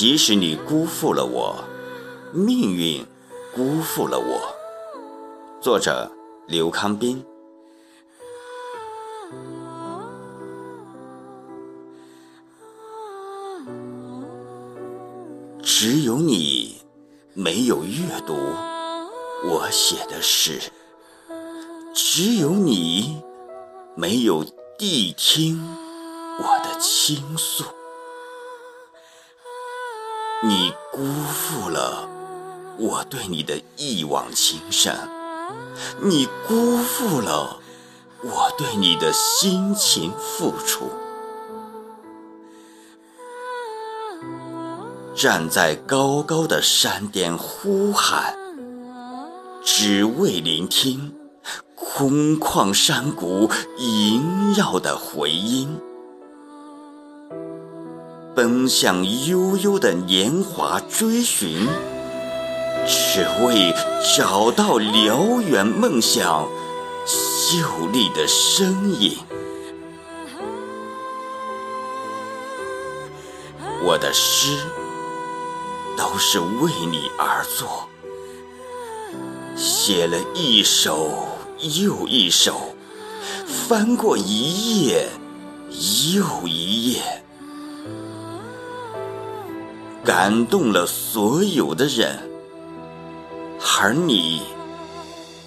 即使你辜负了我，命运辜负了我。作者：刘康斌。只有你没有阅读我写的诗，只有你没有谛听我的倾诉。你辜负了我对你的一往情深，你辜负了我对你的辛勤付出。站在高高的山巅呼喊，只为聆听空旷山谷萦绕的回音。奔向悠悠的年华，追寻，只为找到辽远梦想秀丽的身影。我的诗都是为你而作，写了一首又一首，翻过一页又一页。感动了所有的人，而你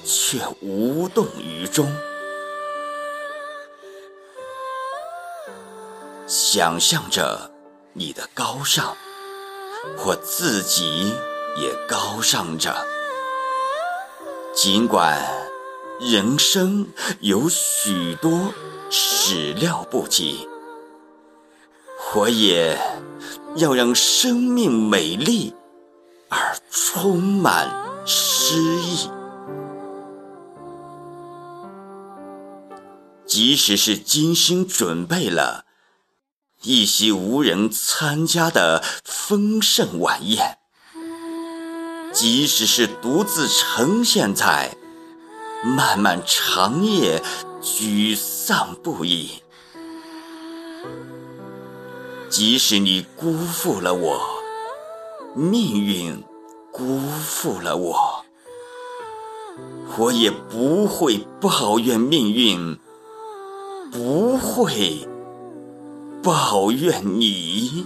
却无动于衷。想象着你的高尚，我自己也高尚着。尽管人生有许多始料不及，我也。要让生命美丽而充满诗意，即使是精心准备了一席无人参加的丰盛晚宴，即使是独自呈现在漫漫长夜，沮丧不已。即使你辜负了我，命运辜负了我，我也不会抱怨命运，不会抱怨你。